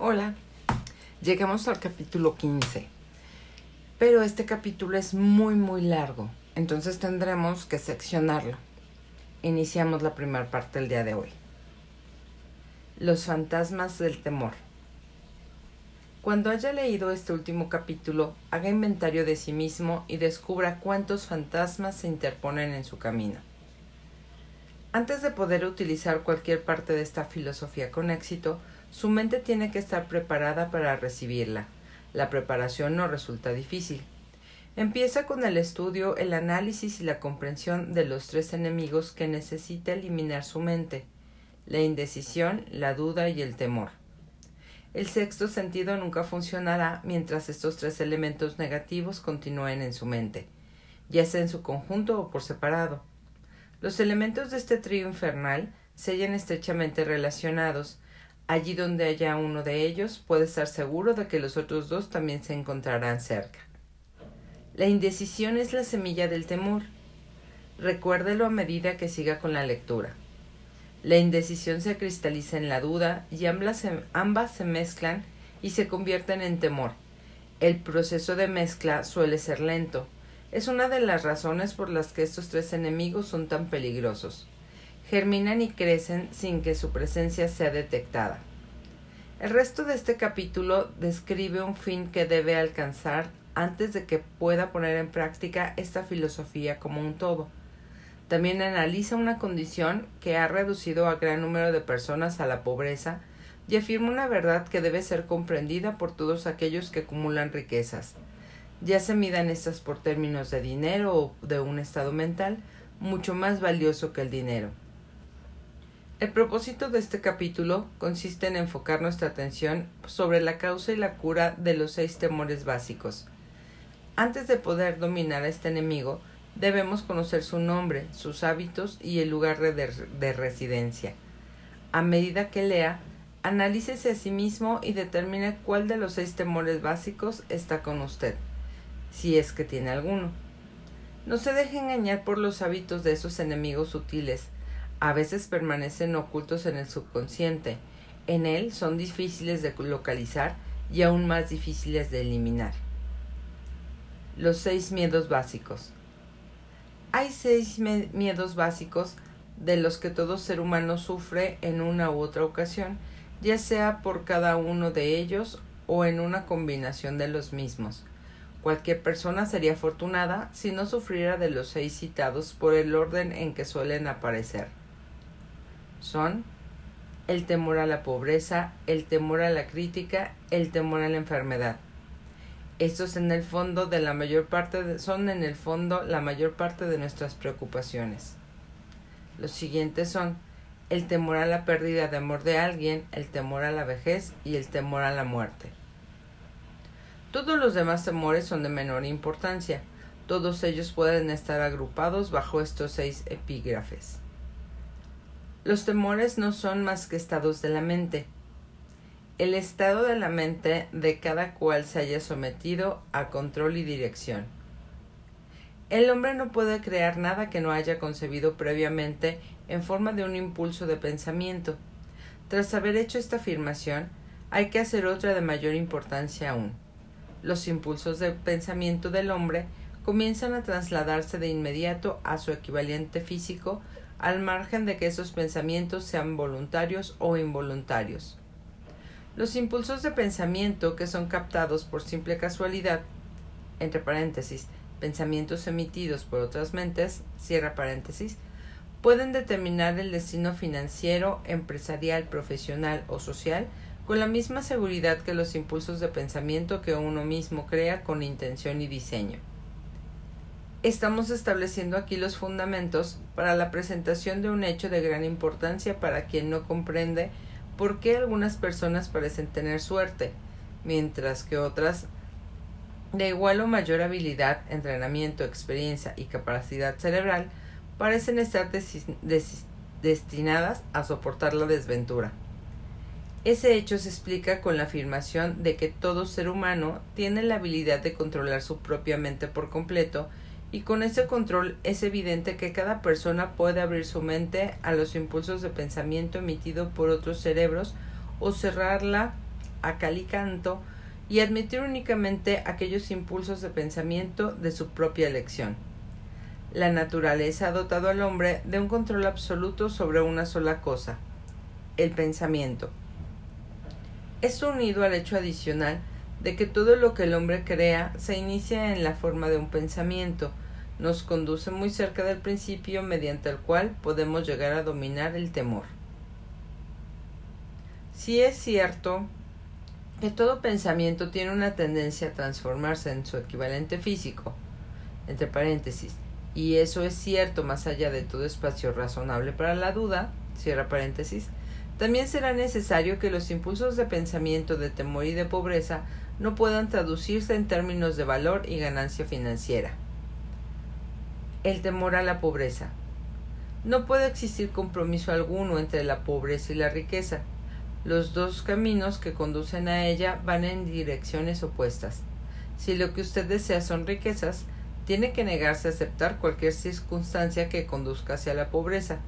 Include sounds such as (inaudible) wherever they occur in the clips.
Hola, llegamos al capítulo 15, pero este capítulo es muy muy largo, entonces tendremos que seccionarlo. Iniciamos la primera parte del día de hoy. Los fantasmas del temor. Cuando haya leído este último capítulo, haga inventario de sí mismo y descubra cuántos fantasmas se interponen en su camino. Antes de poder utilizar cualquier parte de esta filosofía con éxito, su mente tiene que estar preparada para recibirla. La preparación no resulta difícil. Empieza con el estudio, el análisis y la comprensión de los tres enemigos que necesita eliminar su mente la indecisión, la duda y el temor. El sexto sentido nunca funcionará mientras estos tres elementos negativos continúen en su mente, ya sea en su conjunto o por separado. Los elementos de este trío infernal se hallan estrechamente relacionados, Allí donde haya uno de ellos, puede estar seguro de que los otros dos también se encontrarán cerca. La indecisión es la semilla del temor. Recuérdelo a medida que siga con la lectura. La indecisión se cristaliza en la duda y ambas se, ambas se mezclan y se convierten en temor. El proceso de mezcla suele ser lento. Es una de las razones por las que estos tres enemigos son tan peligrosos germinan y crecen sin que su presencia sea detectada. El resto de este capítulo describe un fin que debe alcanzar antes de que pueda poner en práctica esta filosofía como un todo. También analiza una condición que ha reducido a gran número de personas a la pobreza y afirma una verdad que debe ser comprendida por todos aquellos que acumulan riquezas. Ya se midan estas por términos de dinero o de un estado mental mucho más valioso que el dinero. El propósito de este capítulo consiste en enfocar nuestra atención sobre la causa y la cura de los seis temores básicos. Antes de poder dominar a este enemigo, debemos conocer su nombre, sus hábitos y el lugar de, residencia. A medida que lea, analícese a sí mismo y determine cuál de los seis temores básicos está con usted, si es que tiene alguno. No se deje engañar por los hábitos de esos enemigos sutiles, a veces permanecen ocultos en el subconsciente. En él son difíciles de localizar y aún más difíciles de eliminar. Los seis miedos básicos. Hay seis miedos básicos de los que todo ser humano sufre en una u otra ocasión, ya sea por cada uno de ellos o en una combinación de los mismos. Cualquier persona sería afortunada si no sufriera de los seis citados por el orden en que suelen aparecer son el temor a la pobreza, el temor a la crítica, el temor a la enfermedad. Estos en el fondo de la mayor parte son en el fondo la mayor parte de nuestras preocupaciones. Los siguientes son el temor a la pérdida de amor de alguien, el temor a la vejez y el temor a la muerte. Todos los demás temores son de menor importancia. Todos ellos pueden estar agrupados bajo estos seis epígrafes. Los temores no son más que estados de la mente. El estado de la mente de cada cual se haya sometido a control y dirección. El hombre no puede crear nada que no haya concebido previamente en forma de un impulso de pensamiento. Tras haber hecho esta afirmación, hay que hacer otra de mayor importancia aún. Los impulsos de pensamiento del hombre comienzan a trasladarse de inmediato a su equivalente físico al margen de que esos pensamientos sean voluntarios o involuntarios. Los impulsos de pensamiento que son captados por simple casualidad, entre paréntesis, pensamientos emitidos por otras mentes, cierra paréntesis, pueden determinar el destino financiero, empresarial, profesional o social con la misma seguridad que los impulsos de pensamiento que uno mismo crea con intención y diseño estamos estableciendo aquí los fundamentos para la presentación de un hecho de gran importancia para quien no comprende por qué algunas personas parecen tener suerte, mientras que otras de igual o mayor habilidad, entrenamiento, experiencia y capacidad cerebral parecen estar destinadas a soportar la desventura. Ese hecho se explica con la afirmación de que todo ser humano tiene la habilidad de controlar su propia mente por completo y con ese control es evidente que cada persona puede abrir su mente a los impulsos de pensamiento emitido por otros cerebros o cerrarla a cal y canto y admitir únicamente aquellos impulsos de pensamiento de su propia elección. La naturaleza ha dotado al hombre de un control absoluto sobre una sola cosa, el pensamiento. Esto unido al hecho adicional de que todo lo que el hombre crea se inicia en la forma de un pensamiento, nos conduce muy cerca del principio mediante el cual podemos llegar a dominar el temor. Si es cierto que todo pensamiento tiene una tendencia a transformarse en su equivalente físico, entre paréntesis, y eso es cierto más allá de todo espacio razonable para la duda, cierra paréntesis, también será necesario que los impulsos de pensamiento de temor y de pobreza no puedan traducirse en términos de valor y ganancia financiera. El temor a la pobreza. No puede existir compromiso alguno entre la pobreza y la riqueza. Los dos caminos que conducen a ella van en direcciones opuestas. Si lo que usted desea son riquezas, tiene que negarse a aceptar cualquier circunstancia que conduzca hacia la pobreza.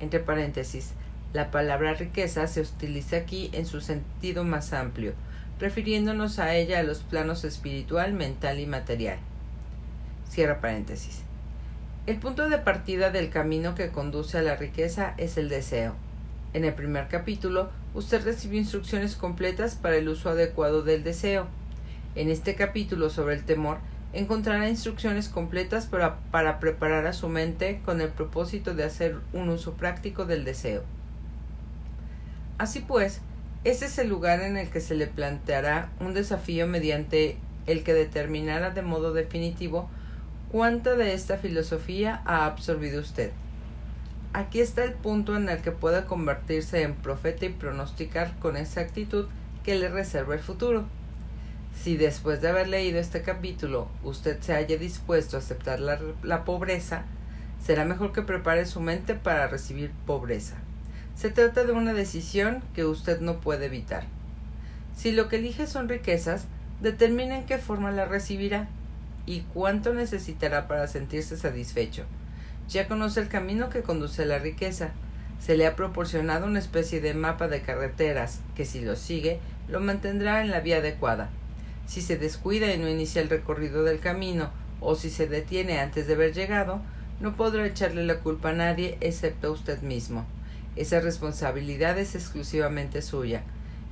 Entre paréntesis, la palabra riqueza se utiliza aquí en su sentido más amplio, refiriéndonos a ella a los planos espiritual, mental y material. Cierra paréntesis. El punto de partida del camino que conduce a la riqueza es el deseo. En el primer capítulo, usted recibió instrucciones completas para el uso adecuado del deseo. En este capítulo sobre el temor, encontrará instrucciones completas para, para preparar a su mente con el propósito de hacer un uso práctico del deseo. Así pues, ese es el lugar en el que se le planteará un desafío mediante el que determinará de modo definitivo cuánta de esta filosofía ha absorbido usted. Aquí está el punto en el que puede convertirse en profeta y pronosticar con exactitud que le reserva el futuro. Si después de haber leído este capítulo usted se haya dispuesto a aceptar la, la pobreza, será mejor que prepare su mente para recibir pobreza. Se trata de una decisión que usted no puede evitar. Si lo que elige son riquezas, determine en qué forma la recibirá y cuánto necesitará para sentirse satisfecho. Ya conoce el camino que conduce a la riqueza. Se le ha proporcionado una especie de mapa de carreteras que si lo sigue lo mantendrá en la vía adecuada. Si se descuida y no inicia el recorrido del camino o si se detiene antes de haber llegado, no podrá echarle la culpa a nadie excepto a usted mismo. Esa responsabilidad es exclusivamente suya.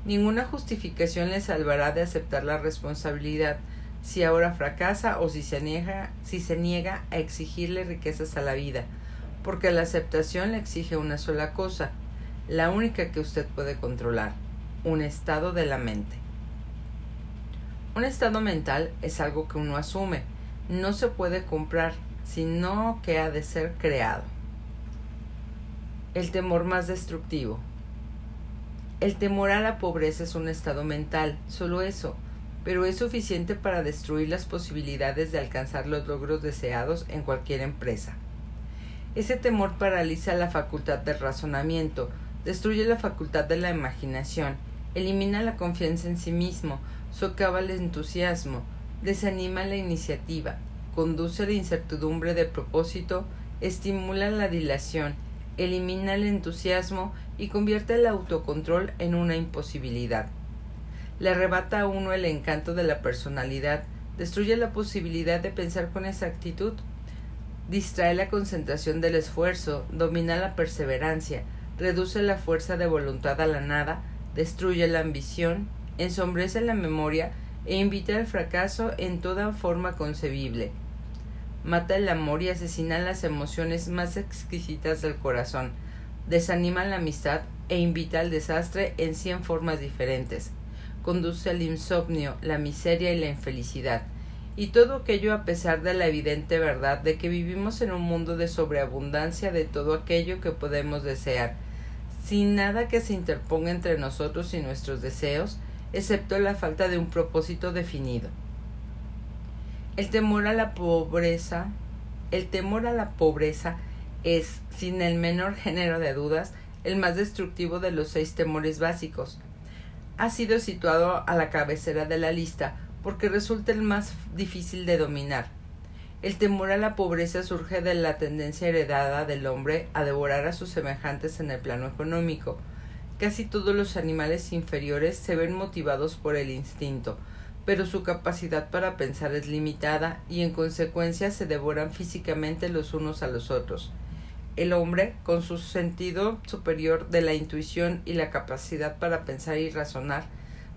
Ninguna justificación le salvará de aceptar la responsabilidad si ahora fracasa o si se niega, a exigirle riquezas a la vida, porque la aceptación le exige una sola cosa, la única que usted puede controlar, un estado de la mente. Un estado mental es algo que uno asume, no se puede comprar, sino que ha de ser creado. El temor más destructivo. El temor a la pobreza es un estado mental, solo eso, pero es suficiente para destruir las posibilidades de alcanzar los logros deseados en cualquier empresa. Ese temor paraliza la facultad del razonamiento, destruye la facultad de la imaginación, elimina la confianza en sí mismo, socava el entusiasmo, desanima la iniciativa, conduce a la incertidumbre de propósito, estimula la dilación, elimina el entusiasmo y convierte el autocontrol en una imposibilidad. Le arrebata a uno el encanto de la personalidad, destruye la posibilidad de pensar con exactitud, distrae la concentración del esfuerzo, domina la perseverancia, reduce la fuerza de voluntad a la nada, destruye la ambición, ensombrece la memoria e invita al fracaso en toda forma concebible mata el amor y asesina las emociones más exquisitas del corazón, desanima la amistad e invita al desastre en cien formas diferentes, conduce al insomnio, la miseria y la infelicidad, y todo aquello a pesar de la evidente verdad de que vivimos en un mundo de sobreabundancia de todo aquello que podemos desear, sin nada que se interponga entre nosotros y nuestros deseos, excepto la falta de un propósito definido. El temor a la pobreza, el temor a la pobreza es, sin el menor (laughs) género de dudas, el más destructivo de los seis temores básicos. Ha sido situado a la cabecera de la lista porque resulta el más difícil de dominar. El temor a la pobreza surge de la tendencia heredada del hombre a devorar a sus semejantes en el plano económico. Casi todos los animales inferiores se ven motivados por el instinto, pero su capacidad para pensar es limitada y en consecuencia se devoran físicamente los unos a los otros. El hombre, con su sentido superior de la intuición y la capacidad para pensar y razonar,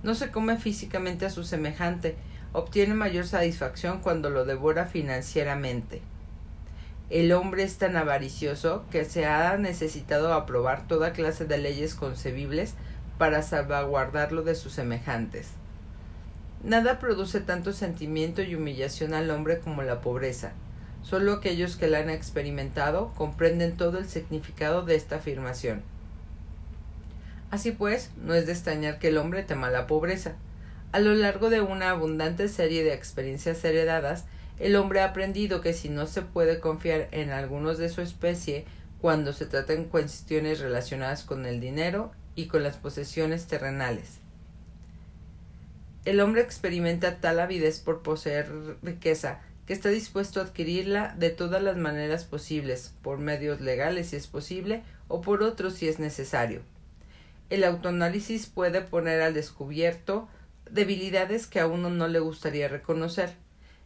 no se come físicamente a su semejante, obtiene mayor satisfacción cuando lo devora financieramente. El hombre es tan avaricioso que se ha necesitado aprobar toda clase de leyes concebibles para salvaguardarlo de sus semejantes. Nada produce tanto sentimiento y humillación al hombre como la pobreza. Solo aquellos que la han experimentado comprenden todo el significado de esta afirmación. Así pues, no es de extrañar que el hombre tema la pobreza. A lo largo de una abundante serie de experiencias heredadas, el hombre ha aprendido que si no se puede confiar en algunos de su especie cuando se tratan cuestiones relacionadas con el dinero y con las posesiones terrenales. El hombre experimenta tal avidez por poseer riqueza que está dispuesto a adquirirla de todas las maneras posibles, por medios legales si es posible, o por otros si es necesario. El autoanálisis puede poner al descubierto debilidades que a uno no le gustaría reconocer.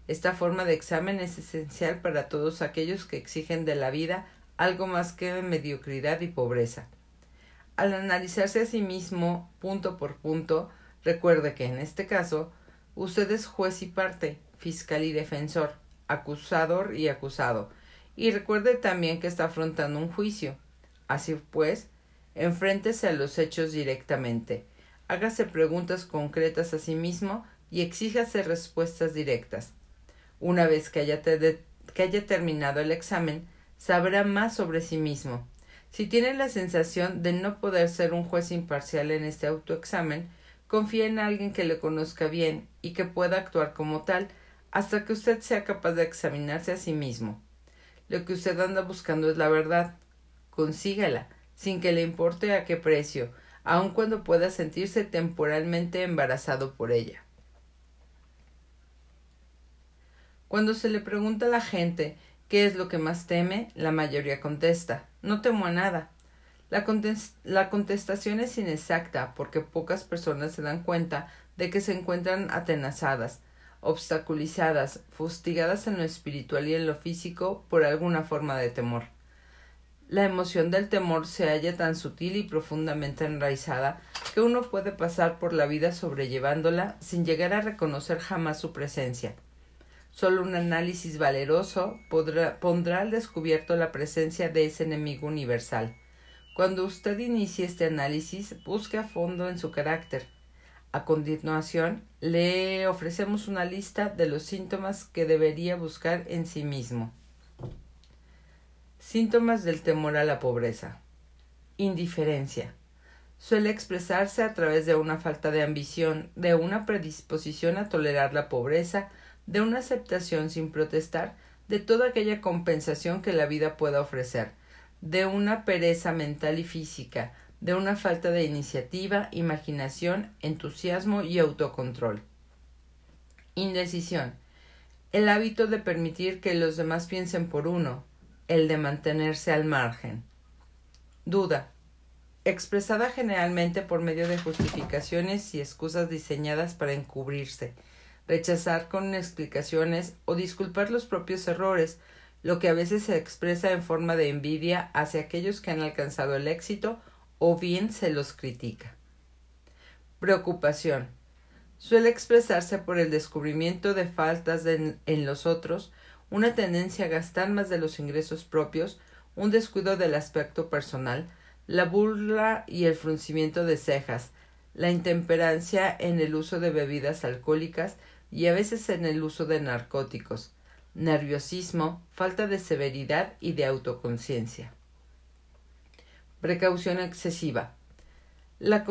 Esta forma de examen es esencial para todos aquellos que exigen de la vida algo más que mediocridad y pobreza. Al analizarse a sí mismo punto por punto, Recuerde que en este caso usted es juez y parte, fiscal y defensor, acusador y acusado, y recuerde también que está afrontando un juicio. Así pues, enfréntese a los hechos directamente, hágase preguntas concretas a sí mismo y exíjase respuestas directas. Una vez que haya, que haya terminado el examen, sabrá más sobre sí mismo. Si tiene la sensación de no poder ser un juez imparcial en este autoexamen, confía en alguien que le conozca bien y que pueda actuar como tal hasta que usted sea capaz de examinarse a sí mismo. Lo que usted anda buscando es la verdad. Consígala, sin que le importe a qué precio, aun cuando pueda sentirse temporalmente embarazado por ella. Cuando se le pregunta a la gente qué es lo que más teme, la mayoría contesta no temo a nada. La, contestación es inexacta porque pocas personas se dan cuenta de que se encuentran atenazadas, obstaculizadas, fustigadas en lo espiritual y en lo físico por alguna forma de temor. La emoción del temor se halla tan sutil y profundamente enraizada que uno puede pasar por la vida sobrellevándola sin llegar a reconocer jamás su presencia. Solo un análisis valeroso pondrá al descubierto la presencia de ese enemigo universal. Cuando usted inicie este análisis, busque a fondo en su carácter. A continuación, le ofrecemos una lista de los síntomas que debería buscar en sí mismo. Síntomas del temor a la pobreza. Indiferencia. Suele expresarse a través de una falta de ambición, de una predisposición a tolerar la pobreza, de una aceptación sin protestar de toda aquella compensación que la vida pueda ofrecer, de una pereza mental y física, de una falta de iniciativa, imaginación, entusiasmo y autocontrol. Indecisión. El hábito de permitir que los demás piensen por uno, el de mantenerse al margen. Duda. Expresada generalmente por medio de justificaciones y excusas diseñadas para encubrirse, rechazar con explicaciones o disculpar los propios errores, lo que a veces se expresa en forma de envidia hacia aquellos que han alcanzado el éxito o bien se los critica. Preocupación. Suele expresarse por el descubrimiento de faltas en los otros, una tendencia a gastar más de los ingresos propios, un descuido del aspecto personal, la burla y el fruncimiento de cejas, la intemperancia en el uso de bebidas alcohólicas y a veces en el uso de narcóticos, nerviosismo, falta de severidad y de autoconciencia. Precaución excesiva. La,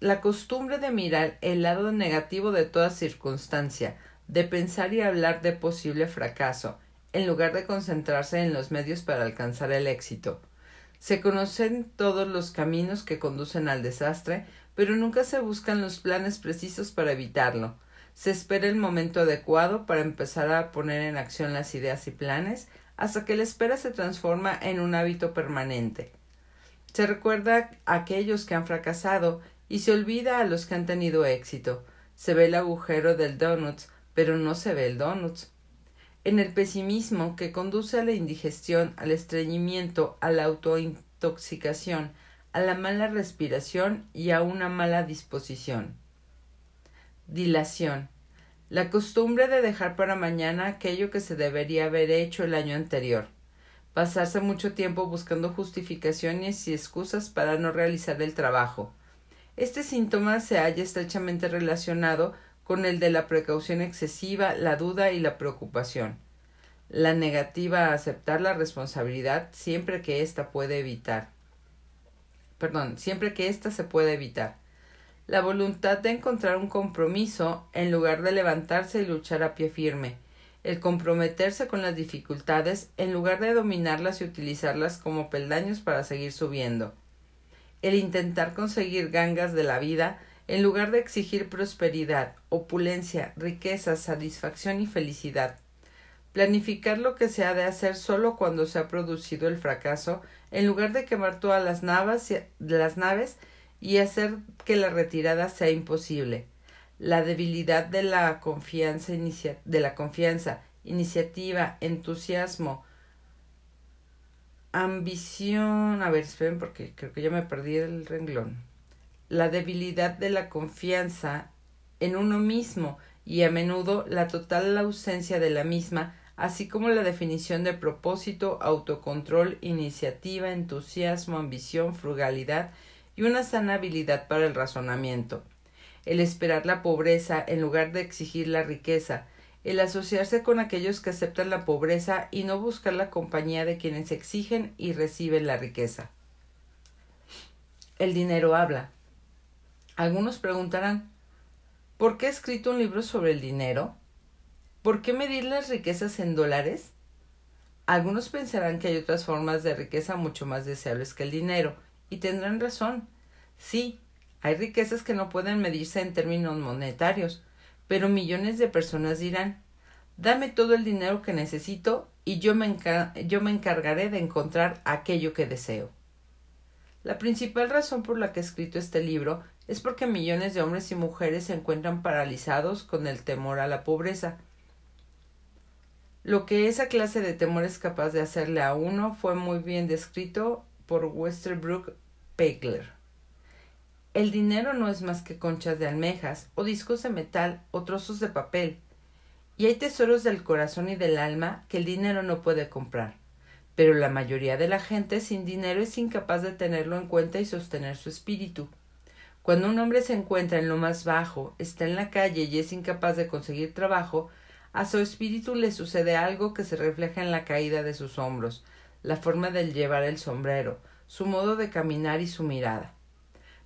la, costumbre de mirar el lado negativo de toda circunstancia, de pensar y hablar de posible fracaso, en lugar de concentrarse en los medios para alcanzar el éxito. Se conocen todos los caminos que conducen al desastre, pero nunca se buscan los planes precisos para evitarlo se espera el momento adecuado para empezar a poner en acción las ideas y planes hasta que la espera se transforma en un hábito permanente. Se recuerda a aquellos que han fracasado y se olvida a los que han tenido éxito. Se ve el agujero del donuts, pero no se ve el donuts. En el pesimismo que conduce a la indigestión, al estreñimiento, a la autointoxicación, a la mala respiración y a una mala disposición. Dilación. La costumbre de dejar para mañana aquello que se debería haber hecho el año anterior. Pasarse mucho tiempo buscando justificaciones y excusas para no realizar el trabajo. Este síntoma se halla estrechamente relacionado con el de la precaución excesiva, la duda y la preocupación. La negativa a aceptar la responsabilidad siempre que ésta puede evitar. Perdón, siempre que ésta se puede evitar. La voluntad de encontrar un compromiso en lugar de levantarse y luchar a pie firme. El comprometerse con las dificultades en lugar de dominarlas y utilizarlas como peldaños para seguir subiendo. El intentar conseguir gangas de la vida en lugar de exigir prosperidad, opulencia, riqueza, satisfacción y felicidad. Planificar lo que se ha de hacer solo cuando se ha producido el fracaso, en lugar de quemar todas las, las naves y hacer que la retirada sea imposible. La debilidad de la confianza, de la confianza iniciativa, entusiasmo, ambición. A ver, esperen porque creo que ya me perdí el renglón la debilidad de la confianza en uno mismo y a menudo la total ausencia de la misma, así como la definición de propósito, autocontrol, iniciativa, entusiasmo, ambición, frugalidad y una sana habilidad para el razonamiento. El esperar la pobreza en lugar de exigir la riqueza, el asociarse con aquellos que aceptan la pobreza y no buscar la compañía de quienes exigen y reciben la riqueza. El dinero habla. Algunos preguntarán ¿Por qué he escrito un libro sobre el dinero? ¿Por qué medir las riquezas en dólares? Algunos pensarán que hay otras formas de riqueza mucho más deseables que el dinero, y tendrán razón. Sí, hay riquezas que no pueden medirse en términos monetarios, pero millones de personas dirán Dame todo el dinero que necesito y yo me, yo me encargaré de encontrar aquello que deseo. La principal razón por la que he escrito este libro es porque millones de hombres y mujeres se encuentran paralizados con el temor a la pobreza. Lo que esa clase de temor es capaz de hacerle a uno fue muy bien descrito por Westerbrook Pegler. El dinero no es más que conchas de almejas, o discos de metal, o trozos de papel, y hay tesoros del corazón y del alma que el dinero no puede comprar. Pero la mayoría de la gente sin dinero es incapaz de tenerlo en cuenta y sostener su espíritu. Cuando un hombre se encuentra en lo más bajo, está en la calle y es incapaz de conseguir trabajo, a su espíritu le sucede algo que se refleja en la caída de sus hombros, la forma de llevar el sombrero, su modo de caminar y su mirada.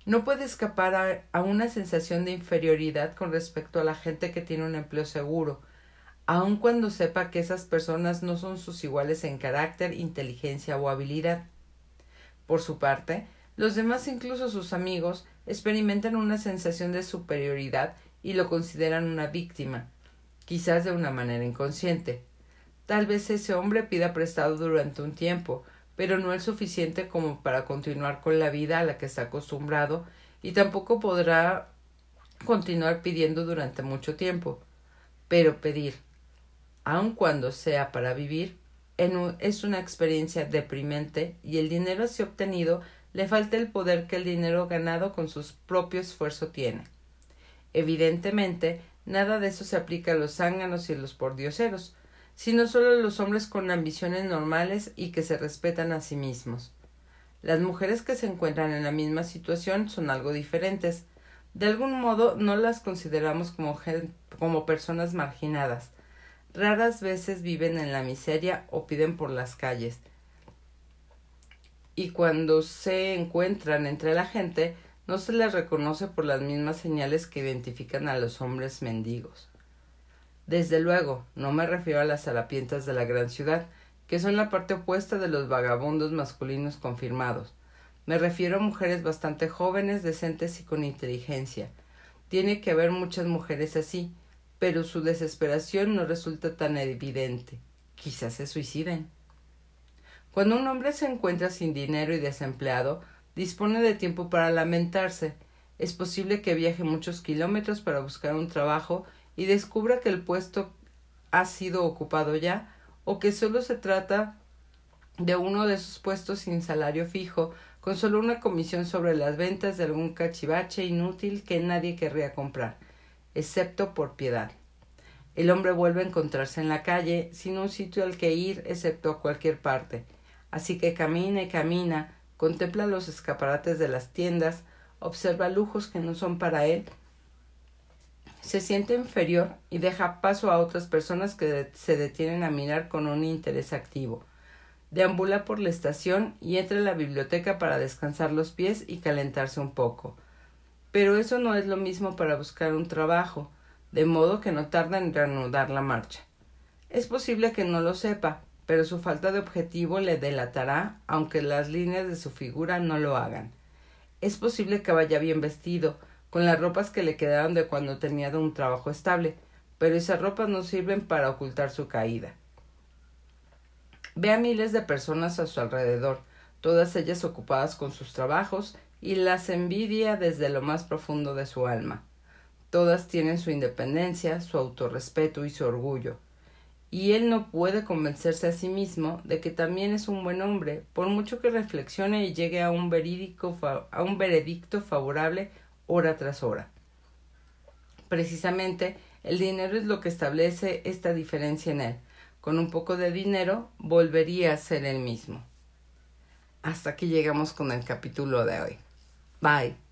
No puede escapar a, una sensación de inferioridad con respecto a la gente que tiene un empleo seguro, aun cuando sepa que esas personas no son sus iguales en carácter, inteligencia o habilidad. Por su parte, los demás, incluso sus amigos, experimentan una sensación de superioridad y lo consideran una víctima, quizás de una manera inconsciente. Tal vez ese hombre pida prestado durante un tiempo, pero no el suficiente como para continuar con la vida a la que está acostumbrado y tampoco podrá continuar pidiendo durante mucho tiempo. Pero pedir, aun cuando sea para vivir, es una experiencia deprimente y el dinero así obtenido le falta el poder que el dinero ganado con su propio esfuerzo tiene. Evidentemente, nada de eso se aplica a los zánganos y los pordioseros, sino solo los hombres con ambiciones normales y que se respetan a sí mismos. Las mujeres que se encuentran en la misma situación son algo diferentes. De algún modo no las consideramos como, como personas marginadas. Raras veces viven en la miseria o piden por las calles y cuando se encuentran entre la gente no se les reconoce por las mismas señales que identifican a los hombres mendigos. Desde luego, no me refiero a las harapientas de la gran ciudad, que son la parte opuesta de los vagabundos masculinos confirmados. Me refiero a mujeres bastante jóvenes, decentes y con inteligencia. Tiene que haber muchas mujeres así, pero su desesperación no resulta tan evidente. Quizás se suiciden. Cuando un hombre se encuentra sin dinero y desempleado, dispone de tiempo para lamentarse. Es posible que viaje muchos kilómetros para buscar un trabajo y descubra que el puesto ha sido ocupado ya o que solo se trata de uno de sus puestos sin salario fijo, con solo una comisión sobre las ventas de algún cachivache inútil que nadie querría comprar, excepto por piedad. El hombre vuelve a encontrarse en la calle, sin un sitio al que ir, excepto a cualquier parte. Así que camina y camina, contempla los escaparates de las tiendas, observa lujos que no son para él, se siente inferior y deja paso a otras personas que se detienen a mirar con un interés activo. Deambula por la estación y entra en la biblioteca para descansar los pies y calentarse un poco. Pero eso no es lo mismo para buscar un trabajo de modo que no tarda en reanudar la marcha. Es posible que no lo sepa, pero su falta de objetivo le delatará, aunque las líneas de su figura no lo hagan. Es posible que vaya bien vestido, con las ropas que le quedaron de cuando tenía un trabajo estable, pero esas ropas no sirven para ocultar su caída. Ve a miles de personas a su alrededor, todas ellas ocupadas con sus trabajos, y las envidia desde lo más profundo de su alma. Todas tienen su independencia, su autorrespeto y su orgullo. Y él no puede convencerse a sí mismo de que también es un buen hombre, por mucho que reflexione y llegue a un, verídico, a un veredicto favorable hora tras hora. Precisamente, el dinero es lo que establece esta diferencia en él. Con un poco de dinero volvería a ser el mismo. Hasta aquí llegamos con el capítulo de hoy. Bye.